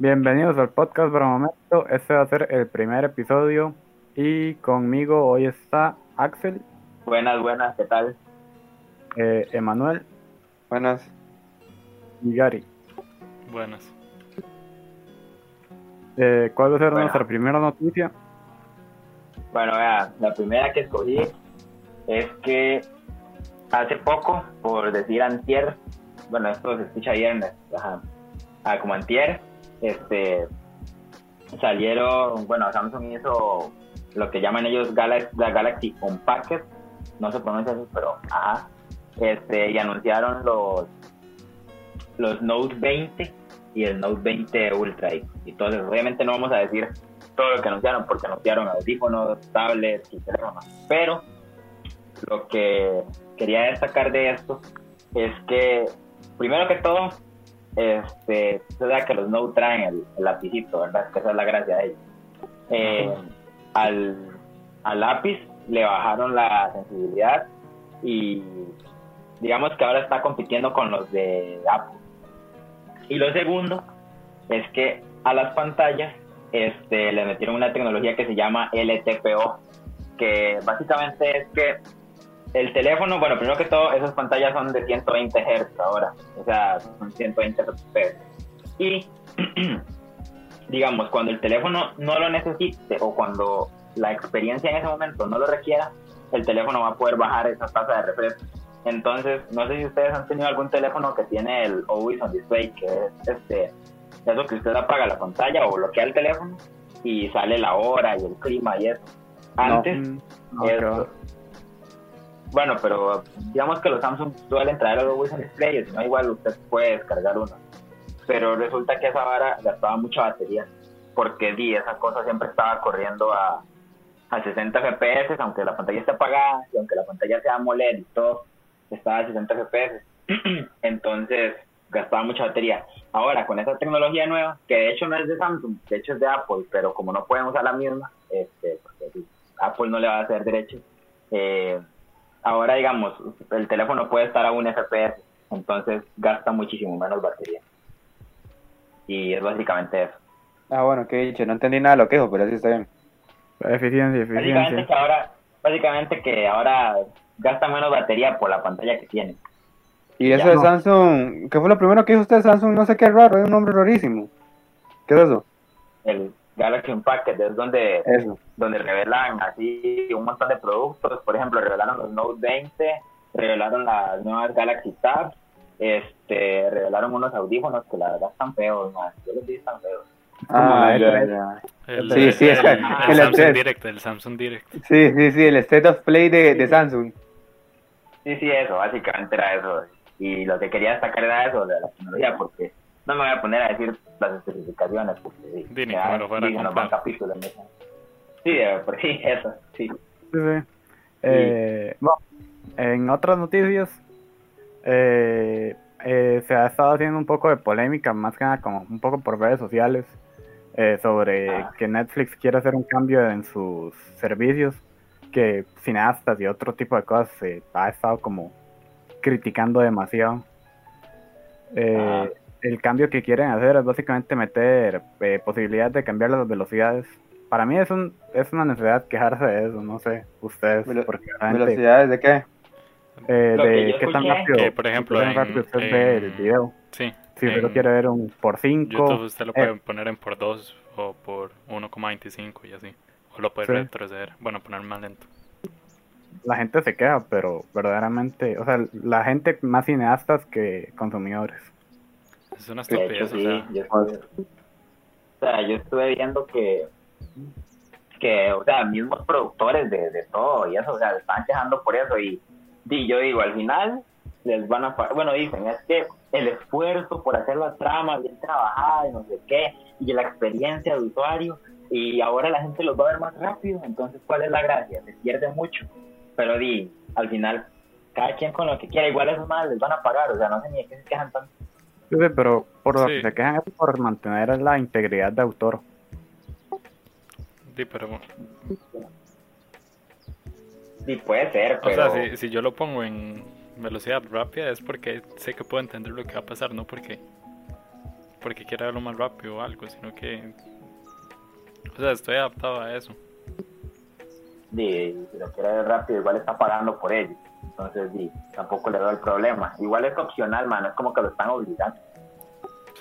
Bienvenidos al podcast momento. Este va a ser el primer episodio y conmigo hoy está Axel. Buenas, buenas, ¿qué tal? Eh, Emanuel. Buenas. Y Gary. Buenas. Eh, ¿Cuál va a ser nuestra primera noticia? Bueno, vea, la primera que escogí es que hace poco, por decir antier, bueno, esto se escucha viernes, ajá, ah, como antier, este, salieron, bueno, Samsung hizo lo que llaman ellos Galaxy, la Galaxy Unpacked, no se pronuncia así, pero ajá, este, y anunciaron los, los Note 20 y el Note 20 Ultra. Y, entonces, obviamente no vamos a decir todo lo que anunciaron, porque anunciaron audífonos, tablets y teléfonos, pero lo que quería destacar de esto es que, primero que todo, este, sea que los Note traen el, lapicito, ¿verdad? Que esa es la gracia de ellos. Eh, al, al lápiz le bajaron la sensibilidad y digamos que ahora está compitiendo con los de Apple. Y lo segundo es que a las pantallas este, le metieron una tecnología que se llama LTPO, que básicamente es que el teléfono, bueno, primero que todo, esas pantallas son de 120 Hz ahora, o sea, son 120 Hz. Y, digamos, cuando el teléfono no lo necesite o cuando la experiencia en ese momento no lo requiera, el teléfono va a poder bajar esa tasa de refresco. Entonces, no sé si ustedes han tenido algún teléfono que tiene el Always on Display, que es este, eso que usted apaga la pantalla o bloquea el teléfono y sale la hora y el clima y eso. Antes, mm, bueno, pero digamos que los Samsung suelen traer el Always on Display, si no, igual usted puede descargar uno. Pero resulta que esa vara gastaba mucha batería, porque di, esa cosa siempre estaba corriendo a, a 60 FPS, aunque la pantalla esté apagada y aunque la pantalla sea AMOLED y todo, estaba a 60 FPS. Entonces gastaba mucha batería. Ahora, con esa tecnología nueva, que de hecho no es de Samsung, de hecho es de Apple, pero como no pueden usar la misma, este, porque Apple no le va a hacer derecho, eh, ahora digamos, el teléfono puede estar a un FPS, entonces gasta muchísimo menos batería. Y es básicamente eso. Ah, bueno, qué dicho, no entendí nada de lo que dijo, pero sí está bien. Eficiencia, eficiencia. Básicamente que ahora, básicamente que ahora gasta menos batería por la pantalla que tiene. Y eso de Samsung, ¿qué fue lo primero que hizo usted Samsung? No sé qué raro, es un nombre rarísimo. ¿Qué es eso? El Galaxy Unpacked es donde, donde revelan así un montón de productos. Por ejemplo, revelaron los Note 20, revelaron las nuevas Galaxy Tab, este, revelaron unos audífonos que la verdad están feos, más. yo los vi están feos. Ah, ya, El, sí, sí, el, el, Samsung Direct, el Samsung Direct. Sí, sí, sí, el State of Play de, de Samsung. Sí, sí, eso, básicamente era eso. Y lo que quería destacar era eso de la tecnología, porque no me voy a poner a decir las especificaciones, porque sí, ya, lo fuera nos capítulos. Sí, eh, por sí, eso, sí. sí, Eh, bueno, en otras noticias, eh, eh, se ha estado haciendo un poco de polémica, más que nada como un poco por redes sociales, eh, sobre ah. que Netflix quiere hacer un cambio en sus servicios que cineastas y otro tipo de cosas se ha estado como criticando demasiado. Eh, el cambio que quieren hacer es básicamente meter eh, posibilidades de cambiar las velocidades. Para mí es un es una necesidad quejarse de eso, no sé, ustedes. ¿Velocidades de qué? Eh, de qué tan rápido, por ejemplo, en, rápido usted ve el video. Sí. Si usted lo quiere ver un por 5. YouTube usted lo puede poner en por 2 o por 1,25 y así. O lo puede retroceder, bueno, poner más lento la gente se queja, pero verdaderamente, o sea, la gente más cineastas que consumidores. Es una estupidez, o sea. Yo, o sea, yo estuve viendo que, que, o sea, mismos productores de, de todo y eso, o sea, están quejando por eso y, y yo digo, al final les van a, bueno, dicen, es que el esfuerzo por hacer la trama bien trabajada y no sé qué, y la experiencia de usuario, y ahora la gente los va a ver más rápido, entonces, ¿cuál es la gracia? Se pierde mucho pero di, al final, cada quien con lo que quiera, igual esos más les van a pagar, o sea, no sé ni de qué se quejan tanto. Sí, pero por lo que se quejan es por mantener la integridad de autor. Sí, pero... Sí, puede ser, pero... O sea, si, si yo lo pongo en velocidad rápida es porque sé que puedo entender lo que va a pasar, no porque porque quiera verlo más rápido o algo, sino que. O sea, estoy adaptado a eso. Sí, si lo quiere ver rápido, igual está pagando por ello. Entonces, sí, tampoco le doy el problema. Igual es opcional, mano, es como que lo están obligando.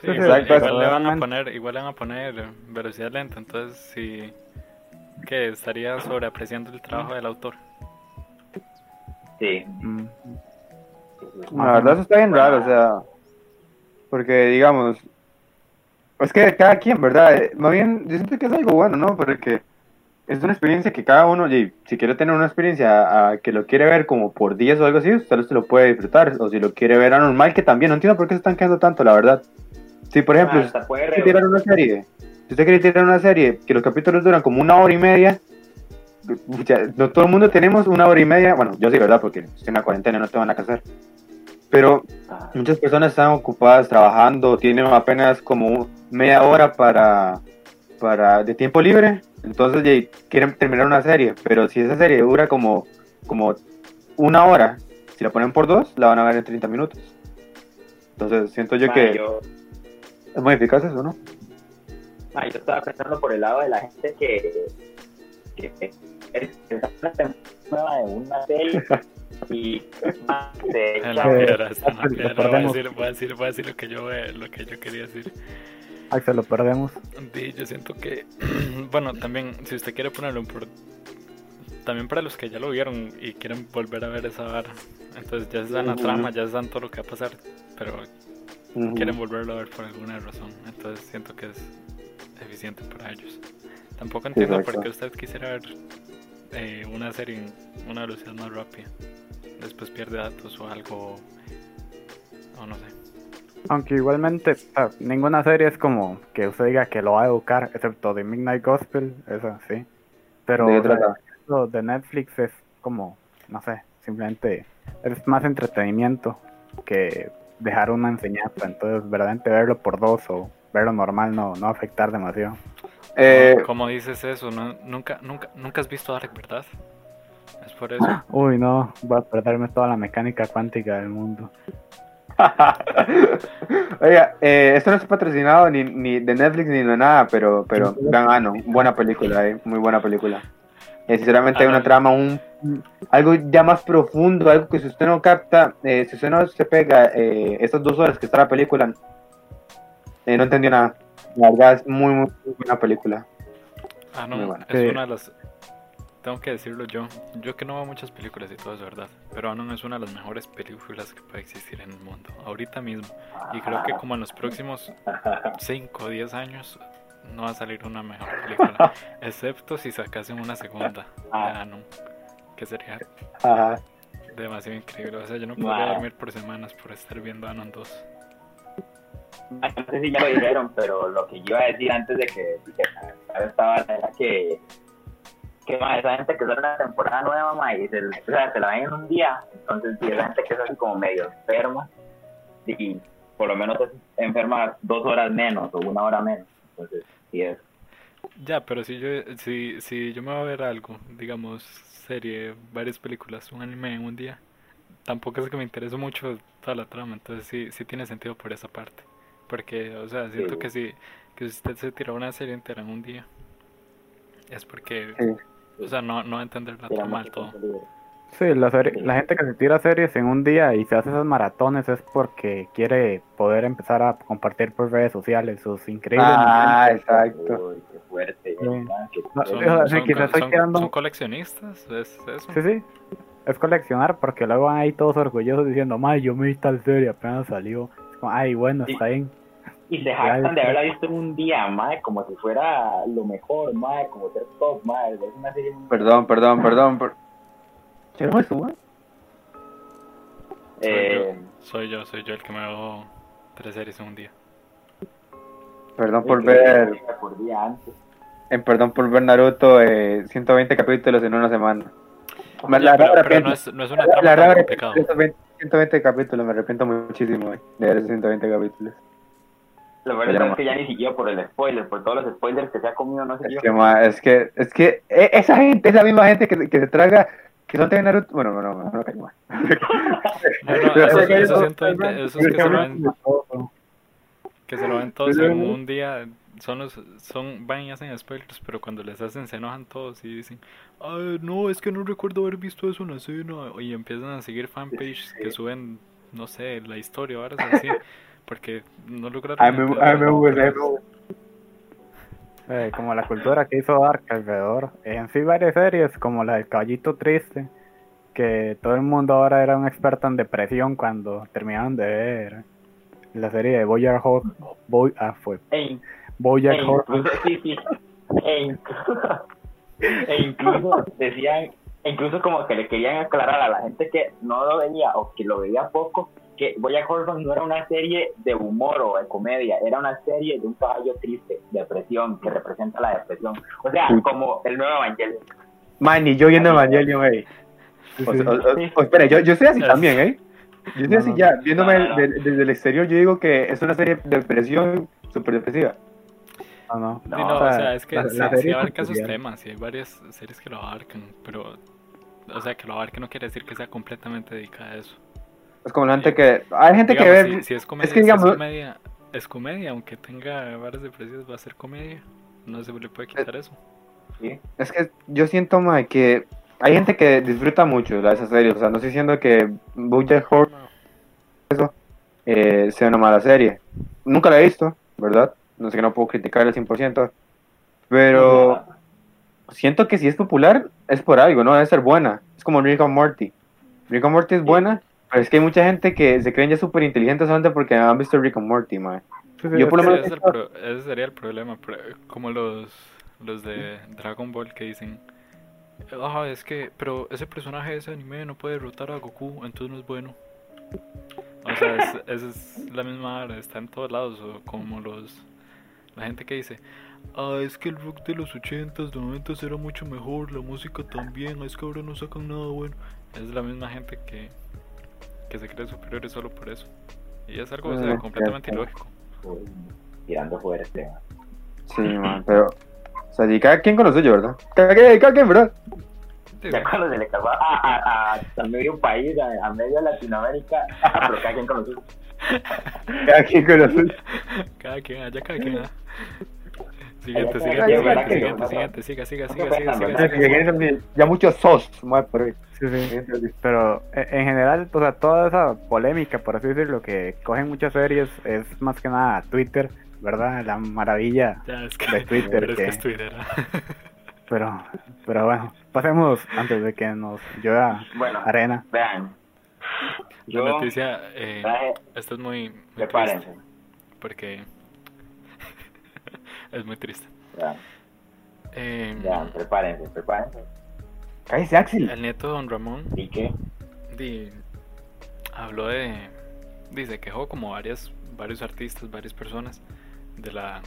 Sí, igual, igual le van a poner, igual le van a poner velocidad lenta, entonces sí que estaría sobreapreciando el trabajo del autor. Sí. Mm. La verdad eso está bien raro, o sea, porque digamos, es que cada quien, ¿verdad? Eh, más bien, yo siento que es algo bueno, ¿no? Porque es una experiencia que cada uno, si quiere tener una experiencia que lo quiere ver como por 10 o algo así, usted se lo puede disfrutar, o si lo quiere ver anormal, que también, no entiendo por qué se están quedando tanto, la verdad. Si, por ejemplo, ah, si usted tirar una serie, si usted quiere tirar una serie que los capítulos duran como una hora y media, no todo el mundo tenemos una hora y media, bueno, yo sí, ¿verdad? Porque estoy en la cuarentena, no tengo nada que hacer. Pero muchas personas están ocupadas trabajando, tienen apenas como media hora para, para de tiempo libre, entonces quieren terminar una serie, pero si esa serie dura como, como una hora, si la ponen por dos, la van a ver en 30 minutos. Entonces siento yo que es muy eficaz eso, ¿no? Ah, yo estaba pensando por el lado de la gente que, que, que es una de una serie y de en la piedra. Voy a, decir, voy, a decir, voy a decir lo que yo lo que yo quería decir. Axel, lo perdemos. Sí, yo siento que, bueno, también, si usted quiere ponerlo por, también para los que ya lo vieron y quieren volver a ver esa vara, entonces ya se dan la trama, ya se dan todo lo que va a pasar, pero quieren volverlo a ver por alguna razón, entonces siento que es eficiente para ellos. Tampoco entiendo por qué usted quisiera ver eh, una serie en una velocidad más rápida. Después pierde datos o algo, o no sé. Aunque igualmente, ninguna serie es como que usted diga que lo va a educar, excepto The Midnight Gospel, eso sí. Pero lo de Netflix es como, no sé, simplemente es más entretenimiento que dejar una enseñanza. Entonces, verdaderamente verlo por dos o verlo normal no, no afectar demasiado. Eh, ¿Cómo dices eso? nunca, nunca, nunca has visto Dark, ¿verdad? Es por eso. Uy, no, voy a perderme toda la mecánica cuántica del mundo. Oiga, eh, esto no es patrocinado ni, ni de Netflix ni de nada, pero, pero gran buena película, eh, muy buena película. Eh, sinceramente hay una trama, un algo ya más profundo, algo que si usted no capta, eh, si usted no se pega eh, esas dos horas que está la película, no entendió nada. La verdad es muy, muy, buena película. Ah, no, es una de las tengo que decirlo yo. Yo que no veo muchas películas y todo es verdad. Pero Anon es una de las mejores películas que puede existir en el mundo. Ahorita mismo. Y creo que como en los próximos 5 o 10 años no va a salir una mejor película. excepto si sacasen una segunda de Anon. Que sería demasiado increíble. O sea, yo no podría dormir por semanas por estar viendo Anon 2. No sé si ya lo dijeron, pero lo que yo iba a decir antes de que, que estaba era que que más esa gente que sale una temporada nueva ma, y se, o sea, se la ven en un día entonces si esa gente que es así como medio enferma y por lo menos es enferma dos horas menos o una hora menos entonces sí es. Ya pero si yo si, si yo me voy a ver algo digamos serie varias películas un anime en un día tampoco es que me interese mucho toda la trama entonces sí sí tiene sentido por esa parte porque o sea siento que si que si usted se tira una serie entera en un día es porque o sea, no, no entender la trama del todo. Sí, la, la gente que se tira series en un día y se hace esas maratones es porque quiere poder empezar a compartir por redes sociales sus increíbles. Ah, exacto. qué fuerte. Son, coleccionistas, ¿es eso? Sí, sí. Es coleccionar porque luego van ahí todos orgullosos diciendo, ay, yo me vi tal serie, apenas salió. ay, bueno, está bien. Y se jactan de haberla visto en un día, madre, como si fuera lo mejor, madre, como ser top, madre. Es una serie Perdón, perdón, perdón. Per... ¿Qué no es tú, eh... soy yo, soy yo el que me hago tres series en un día. Perdón por ver. Por día antes. En perdón por ver Naruto, eh, 120 capítulos en una semana. la, pero, pero no, es, no es una trama tan complicada. 120, 120 capítulos, me arrepiento muchísimo de ver esos 120 capítulos. Lo bueno es que ya ni siguió por el spoiler, por todos los spoilers que se ha comido, no sé es Que, es que, es que e, esa gente, esa misma gente que, que se traga, que no tiene Naruto, bueno, no, no, no, no, no, no, eso, eso, siento, eso es que se ven, que se lo ven todos en un día. Son los, son, van y hacen spoilers, pero cuando les hacen se enojan todos y dicen, Ay, no, es que no recuerdo haber visto eso en la escena. Y empiezan a seguir fanpages que suben, no sé, la historia, ahora es así. Porque no lograron. A mí, a mí me gusta Eh, como la cultura que hizo Dark alrededor. En sí, varias series, como la del Caballito Triste, que todo el mundo ahora era un experto en depresión cuando terminaron de ver la serie de Boyard Horseman. Boy, ah, fue. E, Boyard Horseman. incluso, sí, sí. E incluso, e incluso decían, e incluso como que le querían aclarar a la gente que no lo veía o que lo veía poco, que Boyack Horseman no era una serie de humor o de comedia, era una serie de un caballo triste, depresión, que representa la depresión. O sea, como el nuevo Evangelio. Man, y yo viendo Evangelion, ey. O, sea, o- o- o- espera, yo, yo soy así Es- también, ¿eh? Yo soy No, así no. ya, viéndome No, no. de- desde el exterior, yo digo que es una serie de depresión súper depresiva. No, no. Sí, no, o sea, es que la- sí, la sí abarca peculiar. temas, y hay varias series que lo abarcan, pero, o sea, que lo abarque no quiere decir que sea completamente dedicada a eso. Es como la gente que... Hay gente que ve... si, si es comedia, es que si digamos- es comedia, es comedia, aunque tenga varias depresiones, va a ser comedia, no se le puede quitar eso. ¿sí? Es que yo siento, ma, que hay gente que disfruta mucho de esas series. O sea, no estoy diciendo que Bojack Horseman eso, eh, sea una mala serie. Nunca la he visto, ¿verdad? No sé que no puedo criticarla al 100%. Pero siento que si es popular, es por algo, ¿no? Debe ser buena. Es como Rick and Morty. Rick and Morty es buena, pero es que hay mucha gente que se creen ya súper inteligentes solamente porque han visto Rick and Morty, ma. Sí, sí, Yo por lo Ese, menos- es el pro- ese sería el problema, pero, como los, los de Dragon Ball que dicen, ah, es que, pero ese personaje de ese anime no puede derrotar a Goku, entonces no es bueno. O sea, es, esa es la misma, está en todos lados, o como los, la gente que dice, ah, es que el rock de los 80s, 90s era mucho mejor, la música también, es que ahora no sacan nada bueno. Es la misma gente que, que se cree superiores solo por eso. Y es algo o sea, Ah, completamente cierto. ilógico. Uy, tirando fuerte. Sí, man, pero... O sea, cada quien con lo suyo, ¿verdad? Cada quien, cada quien, ¿verdad? Sí, Ya cuando se le casó a, a, a, a medio país, a, a medio Latinoamérica, pero cada quien con los suyos. Cada quien con lo suyo. Cada quien, allá cada quien. ah. Siguiente, siguiente, siguiente, ¿verdad que siguiente, siguiente, siga, siga, siga. Ya, muchos sos, más por ahí. Sí, sí. Pero eh, en general, o sea, toda esa polémica, por así decirlo, que cogen muchas series, es más que nada Twitter, ¿verdad? La maravilla Ya, es que, de Twitter. pero es que es Twitter. ah. pero, pero bueno, pasemos antes de que nos llueva Bueno, arena. vean. La Yo noticia, eh, esta es muy, muy prepárense. triste, porque es muy triste. Vean, Eh, vean, prepárense, prepárense. Cállese, Axel. el nieto de Don Ramón ¿Y qué? di- habló de, di, se quejó como varias, varios artistas, varias personas de la,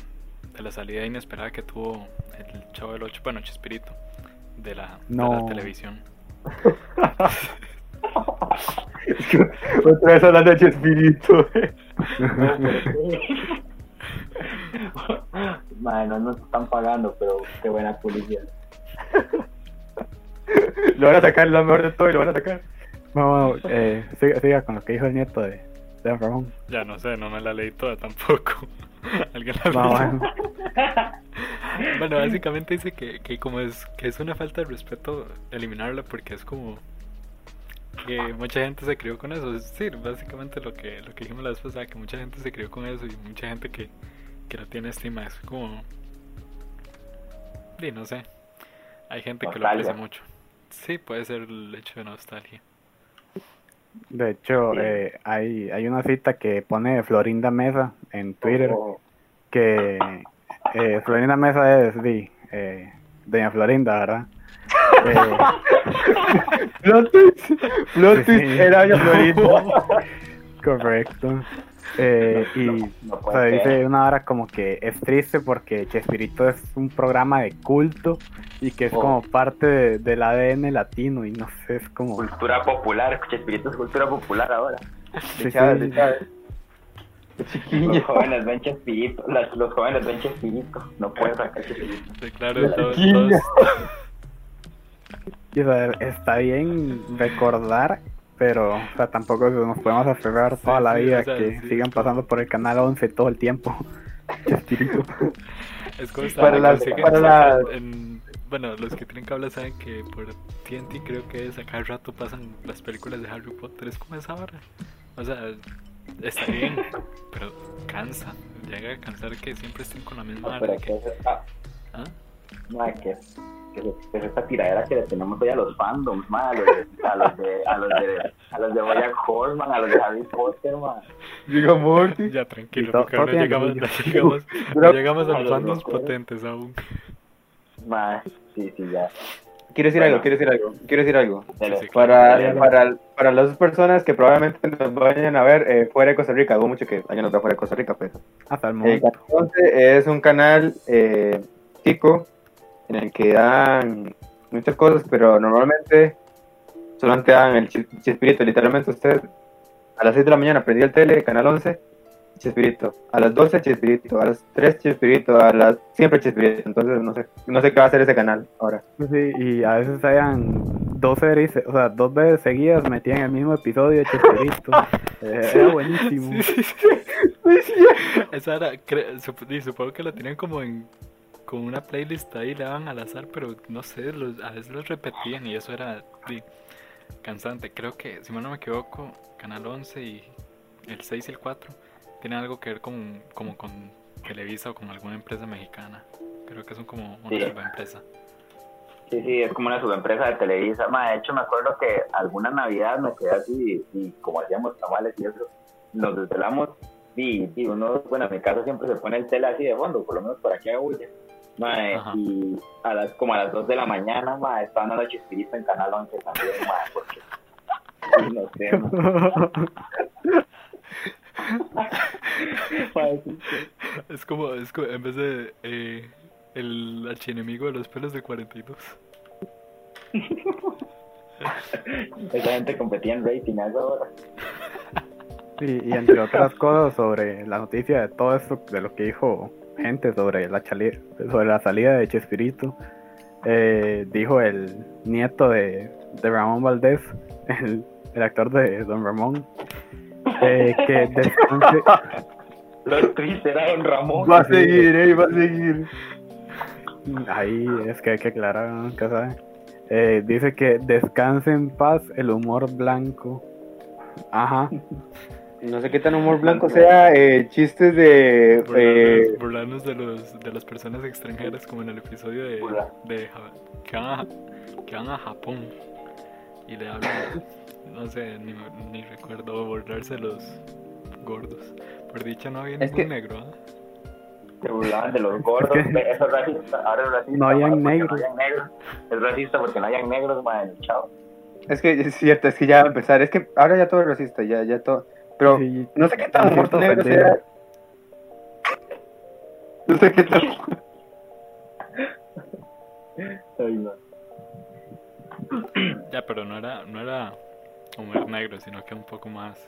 de la salida inesperada que tuvo el Chavo del Ocho, bueno, Chespirito, de la, de la televisión. Otra vez hablando de Chespirito. Madre, no nos están pagando, pero qué buena publicidad. lo van a sacar, lo mejor de todo y lo van a sacar. Vamos, eh, siga, siga con lo que dijo el nieto de, de Ramón. Ya no sé, no me la leí toda tampoco. Alguien la No, bueno. Bueno, básicamente dice que, que como es que es una falta de respeto eliminarla porque es como que mucha gente se crió con eso. Sí, básicamente lo que lo que dijimos la vez pasada, que mucha gente se crió con eso y mucha gente que, que no tiene estima. Es como... Sí, no sé. Hay gente que lo aprecia mucho. Sí, puede ser el hecho de nostalgia. De hecho, eh, hay, hay una cita que pone Florinda Mesa en Twitter, Oh, que eh, Florinda Mesa es di, eh, Doña Florinda, ¿verdad? Eh, Sí, twist sí. era Doña Florinda. correcto. Eh, y no o sea, puede dice una hora como que es triste porque Chespirito es un programa de culto y que es Oh. como parte de- del ADN latino y no sé, es como... Cultura popular, Chespirito es cultura popular ahora. Sí, Chávez, sí. Los jóvenes ven Chespirito, las- los jóvenes ven Chespirito, no pueden sacar Chespirito. Sí, claro, La todos, chiquilla. todos- Y, o sea, está bien recordar pero o sea, tampoco nos podemos aferrar toda la vida que sigan pasando por el canal 11 todo el tiempo. es como para las, para bueno, los que tienen cable saben que por TNT creo que es a cada rato pasan las películas de Harry Potter, es como esa hora. O sea, está bien, pero cansa. Llega a cansar que siempre estén con la misma no, que... ¿Ah? No, es que que es esta tiradera que le tenemos hoy a los fandoms, man, a los de, a los de, a los de, a los de Boyack Horseman, a los de Harry Potter, man. Digo Morty. Ya tranquilo, porque ahora llegamos, llegamos, llegamos a los fandoms potentes aún. Man, sí, sí, ya. Quiero decir algo, quiero decir algo, quiero decir algo. para, para, para las dos personas que probablemente nos vayan a ver eh, fuera de Costa Rica, hago mucho que nos va fuera de Costa Rica, pues. Hasta el momento. es un canal eh, chico en el que dan muchas cosas, pero normalmente solamente dan el Chespirito. Literalmente usted a las 6 de la mañana prendía el tele, canal 11, Chespirito. A las 12, Chespirito. A las 3, Chespirito. A las... Siempre Chespirito. Entonces no sé, no sé qué va a hacer ese canal ahora. Sí, y a veces hayan dos series, o sea, dos veces seguidas metían el mismo episodio de Chespirito. Eh, era buenísimo. Esa era, supongo que la tenían como en con una playlist ahí le daban al azar, pero no sé, a veces los repetían y eso era cansante. Creo que, si mal no me equivoco, Canal 11 y el 6 y el 4 tienen algo que ver con, como con Televisa o con alguna empresa mexicana. Creo que son como una subempresa. Sí, sí, es como una subempresa de Televisa. de hecho, me acuerdo que alguna Navidad me quedé así y como hacíamos tamales y eso, nos desvelamos y, y uno, bueno, en mi casa siempre se pone el tele así de fondo, por lo menos para que haga bulla y a las, como a las 2 de la mañana, mae, estaban dando chispirito en Canal 11 también, mae, porque no sé, es como, es como, en vez de eh, el archienemigo de los pelos de 42. Esa gente competía en rating a esa hora. Sí, y entre otras cosas sobre la noticia de todo esto, de lo que dijo gente sobre la, sobre la salida de Chespirito. Eh, dijo el nieto de, de Ramón Valdés, el, el, actor de Don Ramón, eh, que descanse. Lo triste era Don Ramón. Va a seguir, eh, va a seguir. Ahí es que hay que aclarar, ¿qué sabe? Eh, dice que descanse en paz el humor blanco. Ajá. No sé qué tan humor blanco sea, eh, chistes de... Burlarnos, eh... de, los, de las personas extranjeras, como en el episodio de, de que, van a, que van a Japón y le hablan, no sé, ni, ni recuerdo, burlarse de los gordos. Por dicho, no había ningún que... negro, ¿eh? Se burlaban de los gordos, eso es racista, ahora es racista. No hayan negros. No negros. Es racista porque no hayan negros, man, chao. Es que es cierto, es que ya va a empezar, es que ahora ya todo es racista, ya, ya todo pero no sé qué tan muerto negro sea. No sé qué tan. Ya, pero no era, no era humor negro, sino que un poco más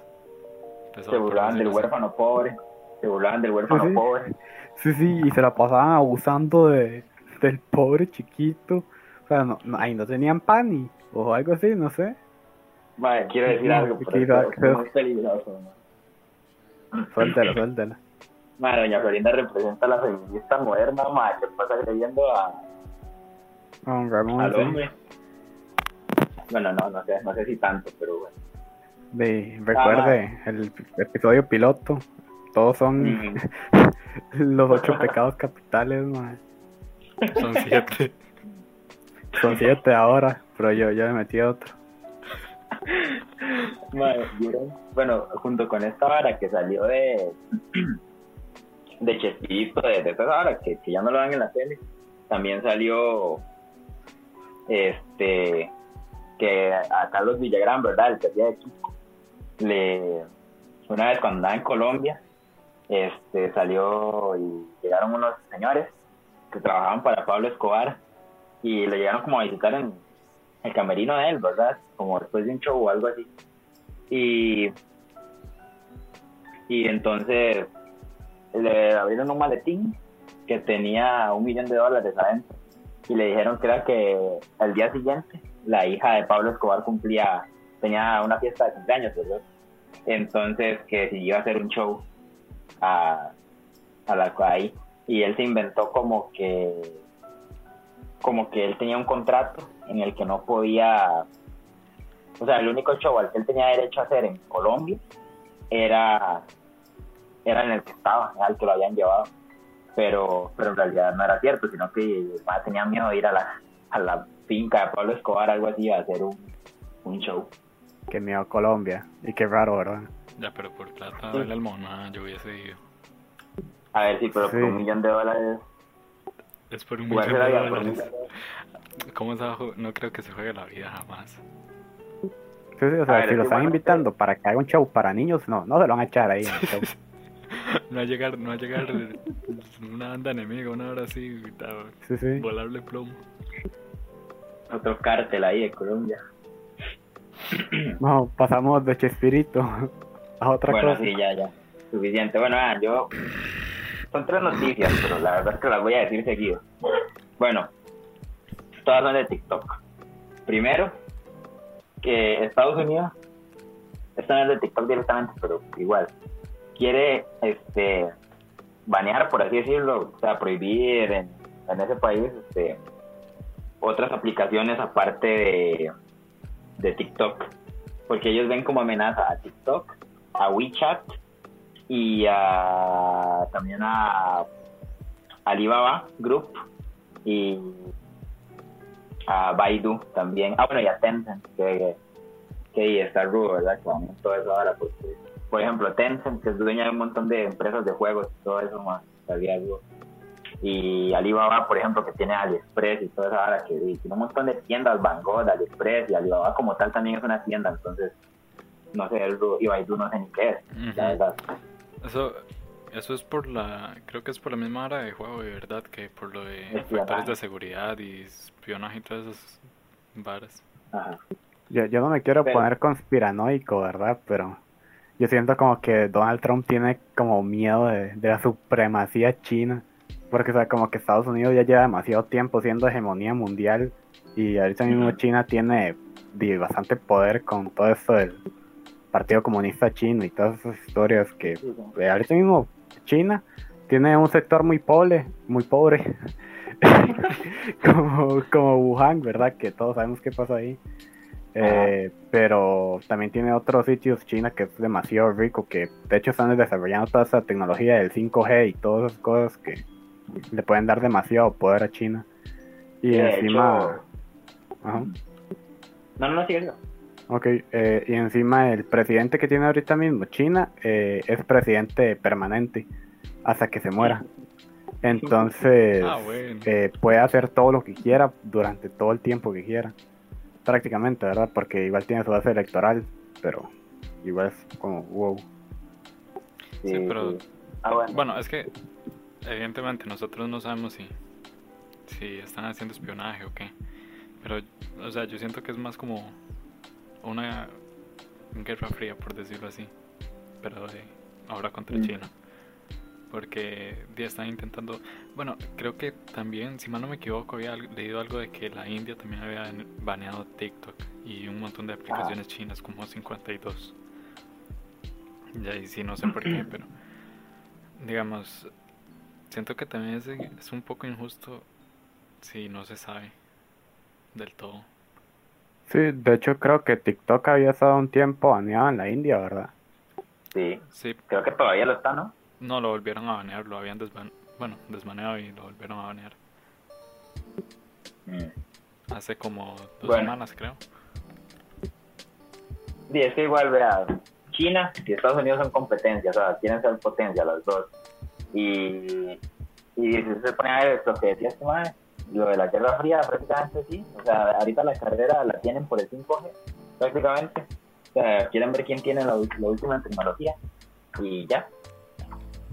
Se burlaban del huérfano pobre. Se burlaban del huérfano pobre. Sí, sí, y se la pasaban abusando de, del pobre chiquito. O sea, no, ahí no tenían pan y, o algo así, no sé. Vale, quiero decir algo, pero es muy peligroso. ¿no? Suéltalo, suéltalo. Madre, doña Florinda representa a la feminista moderna, madre, que pasa creyendo a... A un Ramón, al hombre. Bueno, no, no sé, no sé si tanto, pero bueno. De, recuerde, ah, el episodio piloto, todos son mm. los ocho pecados capitales, madre. Son siete. Son siete ahora, pero yo, yo me metí otro. Bueno, junto con esta vara que salió de de Chespirito, de, de esa vara que, ya no lo dan en la tele, también salió este que a Carlos Villagrán, ¿verdad? El que hacía de le una vez cuando andaba en Colombia, este salió y llegaron unos señores que trabajaban para Pablo Escobar y le llegaron como a visitar en, el camerino de él, ¿verdad? Como después de un show o algo así. Y, y entonces le abrieron un maletín que tenía un millón de dólares adentro y le dijeron que era que al día siguiente la hija de Pablo Escobar cumplía tenía una fiesta de cumpleaños, ¿verdad? Entonces que si iba a hacer un show a, a la ahí y él se inventó como que como que él tenía un contrato en el que no podía o sea el único show al que él tenía derecho a hacer en Colombia era era en el que estaba al que lo habían llevado. Pero pero en realidad no era cierto sino que tenía miedo de ir a la a la finca de Pablo Escobar algo así a hacer un, un show. Que miedo Colombia y qué raro verdad ya pero por plata del almona yo hubiese ido. A ver, sí, pero por un millón de dólares. Es por un millón de dólares. ¿Cómo se va No creo que se juegue la vida jamás. Sí, sí, o sea, si lo están invitando para que haga un show para niños, no, no se lo van a echar ahí en el show. no va a llegar, no va a llegar una banda enemiga, una hora así, sí, sí. volarle plomo. Otro cártel ahí de Colombia. No, pasamos de Chespirito a otra cosa. Bueno, sí, ya, ya. Suficiente. Bueno, yo son tres noticias, pero la verdad es que las voy a decir seguido. Bueno, todas son de TikTok. Primero, que Estados Unidos, esto no es de TikTok directamente, pero igual, quiere este banear, por así decirlo, o sea, prohibir en, en ese país este, otras aplicaciones aparte de, de TikTok, porque ellos ven como amenaza a TikTok, a WeChat y a, también a Alibaba Group y a Baidu también. Ah, bueno, y a Tencent, que, que está rudo, ¿verdad? Con todo eso ahora, porque, por ejemplo, Tencent, que es dueña de un montón de empresas de juegos y todo eso más, sabía algo. Y Alibaba, por ejemplo, que tiene AliExpress y todo eso ahora, que tiene un montón de tiendas, Banggood, AliExpress, y Alibaba como tal también es una tienda, entonces, no sé, el, y Baidu no sé ni qué es, la verdad. Eso, eso es por la, creo que es por la misma hora de juego, de verdad, que por lo de factores de seguridad y espionaje y todas esas varas. Yo, yo no me quiero poner conspiranoico, ¿verdad? Pero yo siento como que Donald Trump tiene como miedo de, la supremacía china. Porque, o sea, como que Estados Unidos ya lleva demasiado tiempo siendo hegemonía mundial. Y ahorita mismo China tiene bastante poder con todo esto del Partido Comunista Chino y todas esas historias que ahorita mismo China tiene un sector muy pobre, muy pobre, como, como Wuhan, ¿verdad? Que todos sabemos qué pasa ahí. Eh, pero también tiene otros sitios China que es demasiado rico, que de hecho están desarrollando toda esa tecnología del 5G y todas esas cosas que le pueden dar demasiado poder a China. Y encima... No, no, sigue Ok, eh, y encima el presidente que tiene ahorita mismo China eh, es presidente permanente hasta que se muera. Entonces ah, eh, puede hacer todo lo que quiera durante todo el tiempo que quiera. Prácticamente, ¿verdad? Porque igual tiene su base electoral, pero igual es como wow. Sí, pero... Ah, bueno. es que evidentemente nosotros no sabemos si, si están haciendo espionaje o qué. Pero, o sea, yo siento que es más como una guerra fría, por decirlo así, pero ahora contra mm. China. Porque ya están intentando. Bueno, creo que también, si mal no me equivoco, había leído algo de que la India también había baneado TikTok y un montón de aplicaciones ah. chinas, como 52. Ya, y sí, no sé por qué, pero. Digamos, siento que también es, es un poco injusto si no se sabe del todo. Sí, de hecho creo que TikTok había estado un tiempo baneado en la India, ¿verdad? Sí, sí. Creo que todavía lo está, ¿no? No, lo volvieron a banear, lo habían bueno, desbaneado y lo volvieron a banear. Mm. Hace como dos semanas, creo. Sí, es que igual, vea, China y Estados Unidos son competencias, o sea, quieren ser potencia los dos. Y, y si se pone a ver esto que decías tu madre, lo de la Guerra Fría prácticamente sí. O sea, ahorita la carrera la tienen por el 5G, prácticamente. O sea, quieren ver quién tiene la, última tecnología y ya.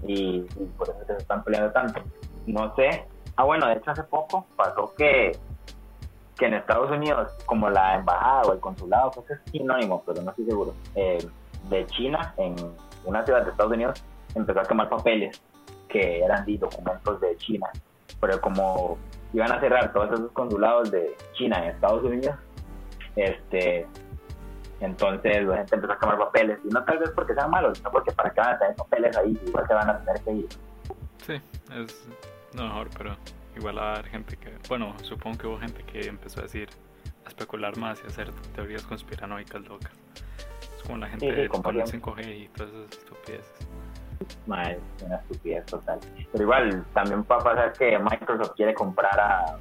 Y, por eso se están peleando tanto. No sé. Ah, bueno, de hecho hace poco pasó que, que en Estados Unidos, como la embajada o el consulado, pues es sinónimo, pero no estoy seguro, eh, de China en una ciudad de Estados Unidos empezó a quemar papeles que eran de documentos de China. Pero como iban a cerrar todos esos consulados de China en Estados Unidos, este, Entonces la gente empezó a quemar papeles, y no tal vez porque sean malos, sino porque para que van a tener papeles ahí, igual se van a tener que ir. Sí, es lo mejor, pero igual a haber gente que, bueno, supongo que hubo gente que empezó a decir, a especular más y a hacer teorías conspiranoicas locas. Es como la gente Sí, sí, con el siempre. 5G y todas esas estupideces. Es una estupidez total. Pero igual, también puede pasar que Microsoft quiere comprar a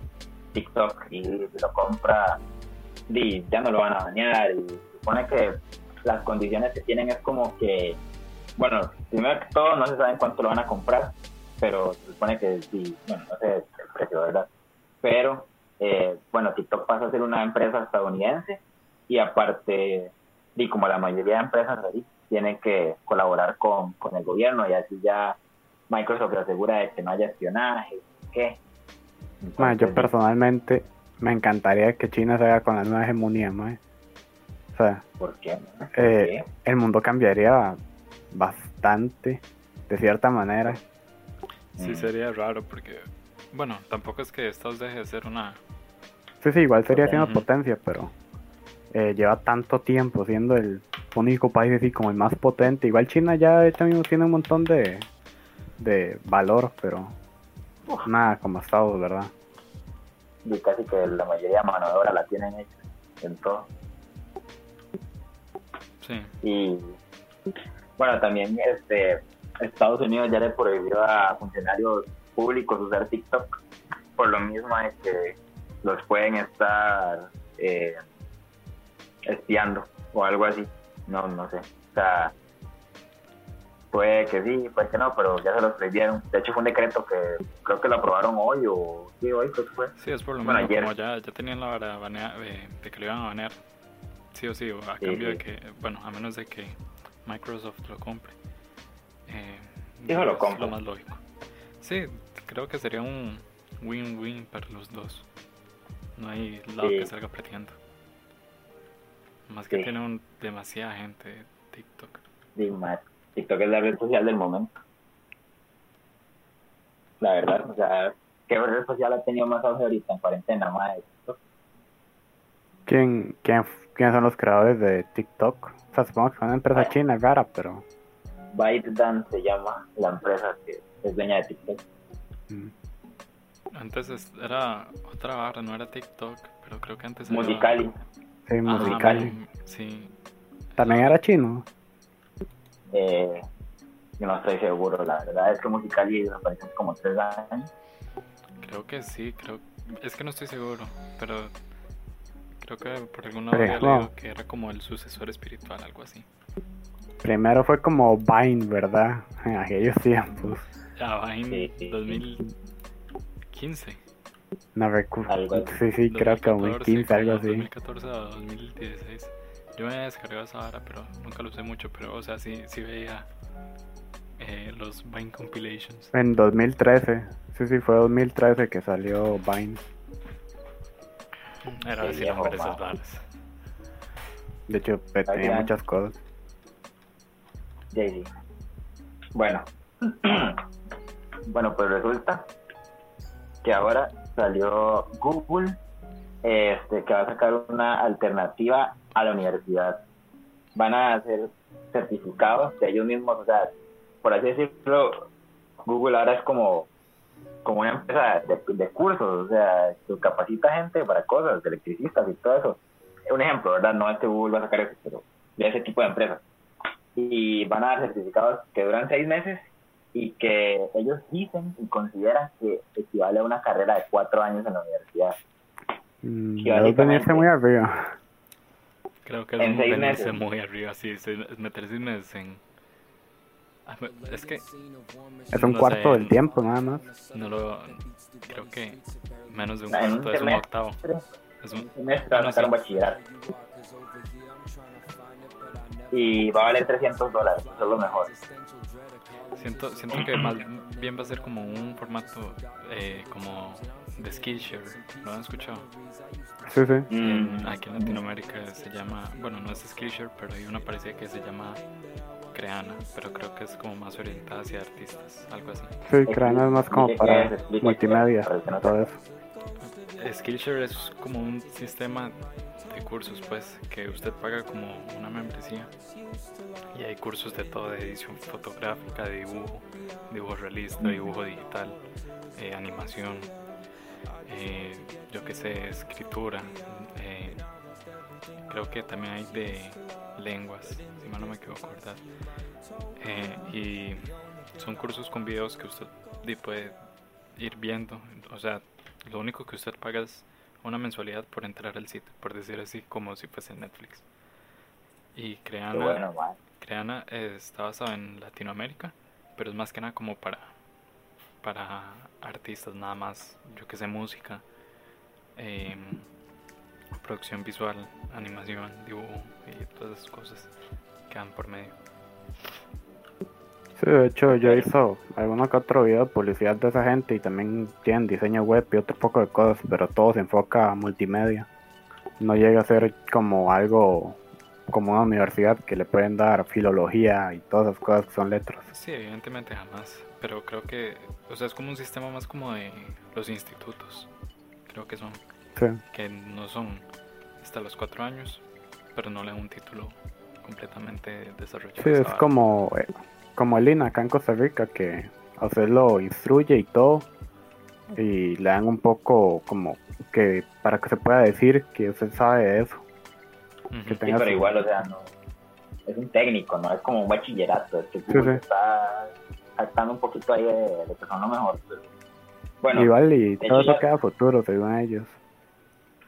TikTok y lo compra, di, ya no lo van a banear. Y supone que las condiciones que tienen es como que, bueno, primero que todo, no se sabe en cuánto lo van a comprar, pero se supone que sí, bueno, no sé el precio, ¿verdad? Pero, eh, bueno, TikTok pasa a ser una empresa estadounidense y aparte, y como la mayoría de empresas ahí, tienen que colaborar con, con el gobierno y así ya Microsoft se asegura de que no haya espionaje, ¿qué? Ma, yo Entonces, personalmente me encantaría que China se haga con la nueva hegemonía. O sea, ¿Por qué? no? ¿Por eh, el mundo cambiaría bastante, de cierta manera. Sí, Mm. sería raro porque, bueno, tampoco es que Estados deje de ser una... Sí, sí, igual sería siendo Ujú. potencia, pero eh, lleva tanto tiempo siendo el único país así como el más potente. Igual China ya ahorita mismo tiene un montón de, de valor, pero nada como Estados, ¿verdad? Y casi que la mayoría de mano de obra la tienen hecha en todo. Sí, Y bueno, también este Estados Unidos ya le prohibió a funcionarios públicos usar TikTok por lo mismo de que los pueden estar eh, espiando o algo así. No, no sé. O sea, puede que sí, puede que no, pero ya se los prohibieron. De hecho, fue un decreto que creo que lo aprobaron hoy o sí, hoy creo que fue. sí, es por lo Bueno, mismo, ayer. como ya, ya tenían la banea- eh, de que lo iban a banear, sí o sí, a Sí, cambio de que, bueno, a menos de que Microsoft lo compre. Eh, Dijo, lo es compro. lo más lógico. Sí, creo que sería un win-win para los dos. No hay lado Sí. que salga perdiendo. Más que Sí. tiene un, demasiada gente TikTok. Sí, más. TikTok es la red social del momento. La verdad, o sea, ¿qué red social ha tenido más auge ahorita en cuarentena? Más de TikTok. ¿Quién, quién, ¿Quiénes son los creadores de TikTok? O sea, supongo que es una empresa Ah. china, rara, pero... ByteDance se llama la empresa que es dueña de TikTok. mm. Antes es- era otra barra, no era TikTok, pero creo que antes era... Musicali. Ajá, musical. sí. También era chino. Eh, yo no estoy seguro, la verdad es que Musicali desapareció hace como tres años. Creo que sí, creo... Es que no estoy seguro, pero... Creo que por algún lado Pero, había no. leído que era como el sucesor espiritual, algo así. Primero fue como Vine, ¿verdad? En aquellos tiempos. Ya, Vine Sí, sí, sí. 2015. No recuerdo. Sí, sí, creo que 2015, algo así. 2014 a 2016. Yo me había descargado esa vara, pero nunca lo usé mucho. Pero, o sea, sí, sí veía eh, los Vine compilations. En 2013. Sí, sí, fue 2013 que salió Vine. Era decir viejo, nombres esas varas. De hecho, pues, tenía muchas cosas. Jay-Z. Bueno. bueno, pues resulta que ahora salió Google este, que va a sacar una alternativa a la universidad. Van a hacer certificados de ellos mismos, o sea, por así decirlo, Google ahora es como, como una empresa de, cursos, o sea, capacita gente para cosas, electricistas y todo eso. Un ejemplo, ¿verdad? No es que Google va a sacar eso, pero de ese tipo de empresas y van a dar certificados que duran seis meses y que ellos dicen y consideran que equivale a una carrera de cuatro años en la universidad. Mm, venirse muy arriba. Creo que En es seis venirse muy arriba, sí, se- es meter seis meses en... Ah, Es que Es un No cuarto sé. del tiempo, nada más. no lo... Creo que menos de un En un cuarto, es un semestre. octavo. Es un, Un semestre van a sacar un bachillerato. Y va a valer 300 dólares, eso es lo mejor. Siento, siento que más bien va a ser como un formato eh, como de Skillshare, ¿lo han escuchado? Sí, sí. En- aquí en Latinoamérica se llama, bueno, no es Skillshare, pero hay una parecida que se llama Creana, pero creo que es como más orientada hacia artistas, algo así. Sí, Creana es más como para multimedia, para todo eso. Skillshare es como un sistema de cursos, pues, que usted paga como una membresía. Y hay cursos de todo, de edición fotográfica, de dibujo, dibujo realista, dibujo digital, eh, animación, eh, yo que sé, escritura. Eh, creo que también hay de lenguas, si mal no me equivoco, ¿verdad? y son cursos con videos que usted puede ir viendo. O sea, lo único que usted paga es una mensualidad por entrar al sitio, por decir así, como si fuese Netflix. Y Creana, Creana está basado en Latinoamérica, pero es más que nada como para, para artistas, nada más, yo que sé, música, em, producción visual, animación, dibujo y todas esas cosas que van por medio. Sí, de hecho yo hizo alguno que otro video de publicidad de esa gente y también tienen diseño web y otro poco de cosas, pero todo se enfoca a multimedia. No llega a ser como algo como una universidad que le pueden dar filología y todas esas cosas que son letras. Sí, evidentemente jamás, pero creo que, o sea, es como un sistema más como de los institutos, creo que son, sí. que no son hasta los cuatro años, pero no le dan un título completamente desarrollado. Sí, es como... Eh, como el INA acá en Costa Rica, que a usted lo instruye y todo, y le dan un poco como que para que se pueda decir que usted sabe de eso. sí, pero igual, o sea, no, es un técnico, no es como un bachillerato, es que está saltando un poquito ahí de, de persona mejor. bueno, igual y todo eso queda futuro, según ellos.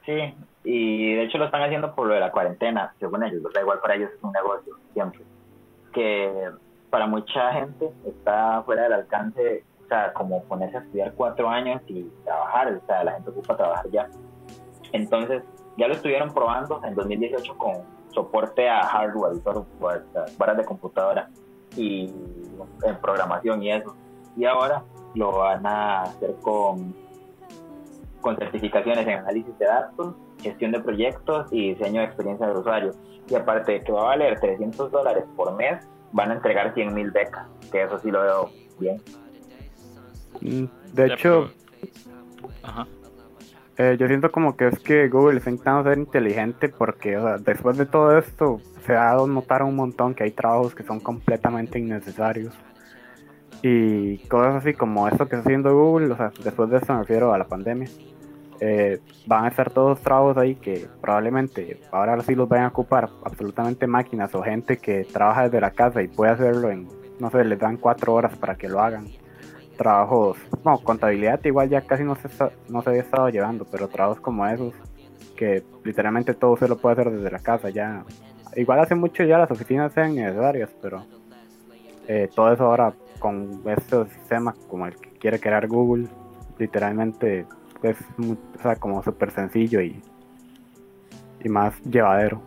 Sí, y de hecho lo están haciendo por lo de la cuarentena, según ellos, da igual para ellos es un negocio, siempre. Que para mucha gente está fuera del alcance, o sea, como ponerse a estudiar cuatro años y trabajar, o sea, la gente ocupa trabajar ya. Entonces, ya lo estuvieron probando en 2018 con soporte a hardware, software, barras de computadora y en programación y eso. Y ahora lo van a hacer con, con certificaciones en análisis de datos, gestión de proyectos y diseño de experiencia del usuario. Y aparte de que va a valer 300 dólares por mes, van a entregar 100 mil becas, que eso sí lo veo bien. Mm, de hecho, eh, yo siento como que es que Google está intentando ser inteligente porque después de todo esto se ha dado notar un montón que hay trabajos que son completamente innecesarios. Y cosas así como esto que está haciendo Google, o sea, después de esto me refiero a la pandemia eh, van a estar todos trabajos ahí que probablemente ahora sí los vayan a ocupar absolutamente máquinas o gente que trabaja desde la casa y puede hacerlo en, no sé, les dan cuatro horas para que lo hagan. Trabajos, no, contabilidad igual ya casi no se, no se había estado llevando, pero trabajos como esos, que literalmente todo se lo puede hacer desde la casa ya. Igual hace mucho ya las oficinas sean necesarias, pero eh, todo eso ahora con este sistema como el que quiere crear Google, literalmente es o sea, como súper sencillo y, y más llevadero.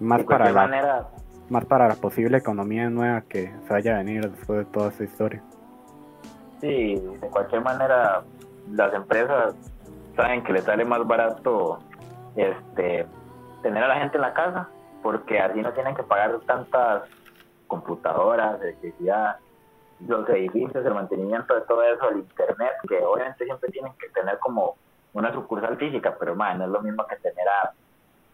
Más para, la, más para la posible economía nueva que se vaya a venir después de toda esta historia. Sí, de cualquier manera, las empresas saben que les sale más barato este tener a la gente en la casa, porque así no tienen que pagar tantas computadoras, electricidad, los edificios, el mantenimiento de todo eso, el internet, que obviamente siempre tienen que tener como una sucursal física, pero man, no es lo mismo que tener a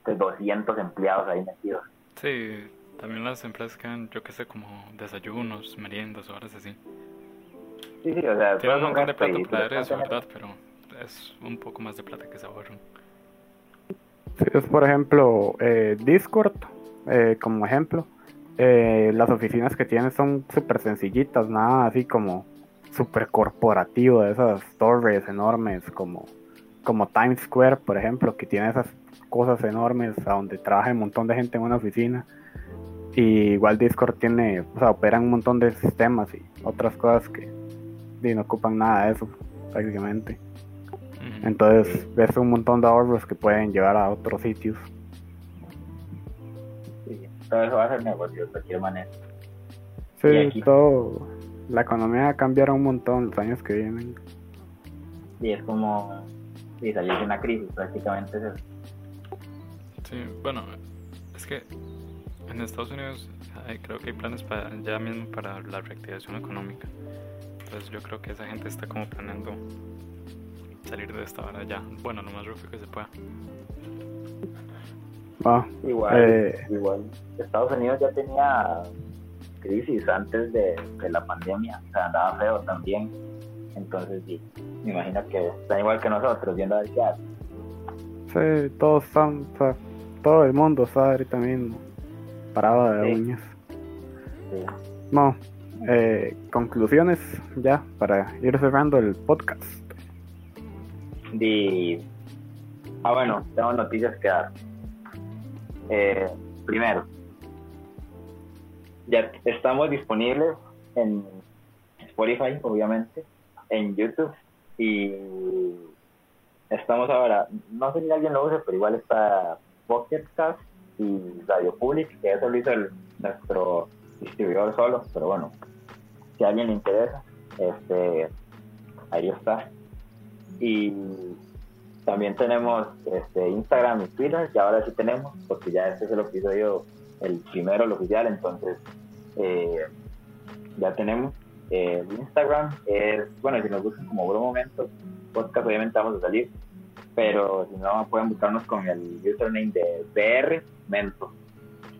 200 pues, empleados ahí metidos. Sí, también las empresas quedan, yo que sé, como desayunos, meriendas, horas así. Sí, sí, o sea, tienen un montón de plata para eso, ¿verdad? Pero es un poco más de plata que se ahorran. Sí, es por ejemplo eh, Discord, eh, como ejemplo eh, las oficinas que tienen son súper sencillitas, nada así como súper corporativo, de esas torres enormes como, como Times Square, por ejemplo, que tiene esas cosas enormes a donde trabaja un montón de gente en una oficina. Y igual Discord tiene, o sea, operan un montón de sistemas y otras cosas que no ocupan nada de eso, prácticamente. Entonces, ves un montón de ahorros que pueden llevar a otros sitios todo eso va a ser negocio de cualquier manera. Sí, todo. La economía va a cambiar un montón los años que vienen. Y es como. Y salir de una crisis, prácticamente es eso. Sí, bueno, es que en Estados Unidos creo que hay planes para, ya mismo para la reactivación económica. Entonces yo creo que esa gente está como planeando salir de esta hora ya. Bueno, lo más rápido que se pueda. Ah, Igual, eh, igual. Estados Unidos ya tenía crisis antes de, de la pandemia, o sea, andaba feo también. Entonces, sí, me imagino que están igual que nosotros, viendo a ver qué sí, todos están, o sea, todo el mundo está ahorita mismo parado de Sí. uñas. Sí. No, eh, conclusiones ya para ir cerrando el podcast. Y, ah, bueno, tengo noticias que dar. Eh, primero, ya estamos disponibles en Spotify, obviamente, en YouTube y estamos ahora, no sé si alguien lo use, pero igual está Pocket Cast y Radio Public, que eso lo hizo nuestro distribuidor solo, pero bueno, si alguien le interesa, este, ahí está. Y también tenemos este, Instagram y Twitter, que ahora sí tenemos, porque ya este es el episodio, el primero, el oficial, entonces eh, ya tenemos. Eh, Instagram es, bueno, si nos buscan como buen momento, podcast obviamente vamos a salir, pero si no pueden buscarnos con el username de BR Mento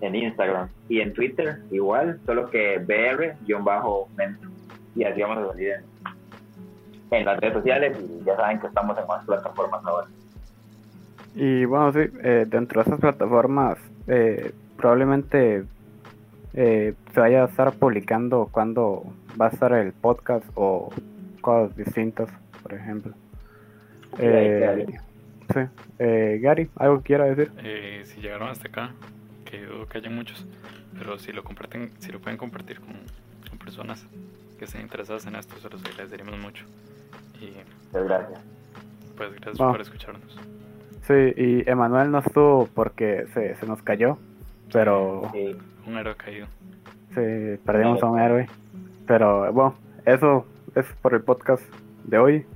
en Instagram y en Twitter igual, solo que BR-Mento y así vamos a salir en, en las redes sociales y ya saben que estamos en más plataformas ahora. Y bueno, sí, eh, dentro de esas plataformas eh, probablemente eh, se vaya a estar publicando cuando va a estar el podcast o cosas distintas, por ejemplo. Sí, ahí Eh, sí. Eh, Gary, ¿algo que quiera decir? Eh, si llegaron hasta acá, que dudo que haya muchos, pero si lo comparten, si lo pueden compartir con, con personas que estén interesadas en esto, se los agradeceríamos mucho. Y Muchas gracias. pues gracias por escucharnos. Sí, y Emanuel no estuvo porque se, se nos cayó, pero Sí, Un héroe caído. sí, perdimos a un héroe. Pero bueno, eso es por el podcast de hoy.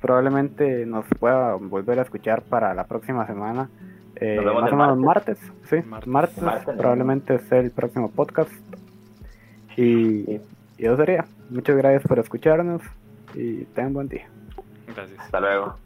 Probablemente nos pueda volver a escuchar para la próxima semana. Eh, Nos vemos más o menos martes, sí, Martes. martes, Martes, ¿no? probablemente sea el próximo podcast. Y, Sí. y eso sería. Muchas gracias por escucharnos y tengan buen día. Gracias. hasta luego.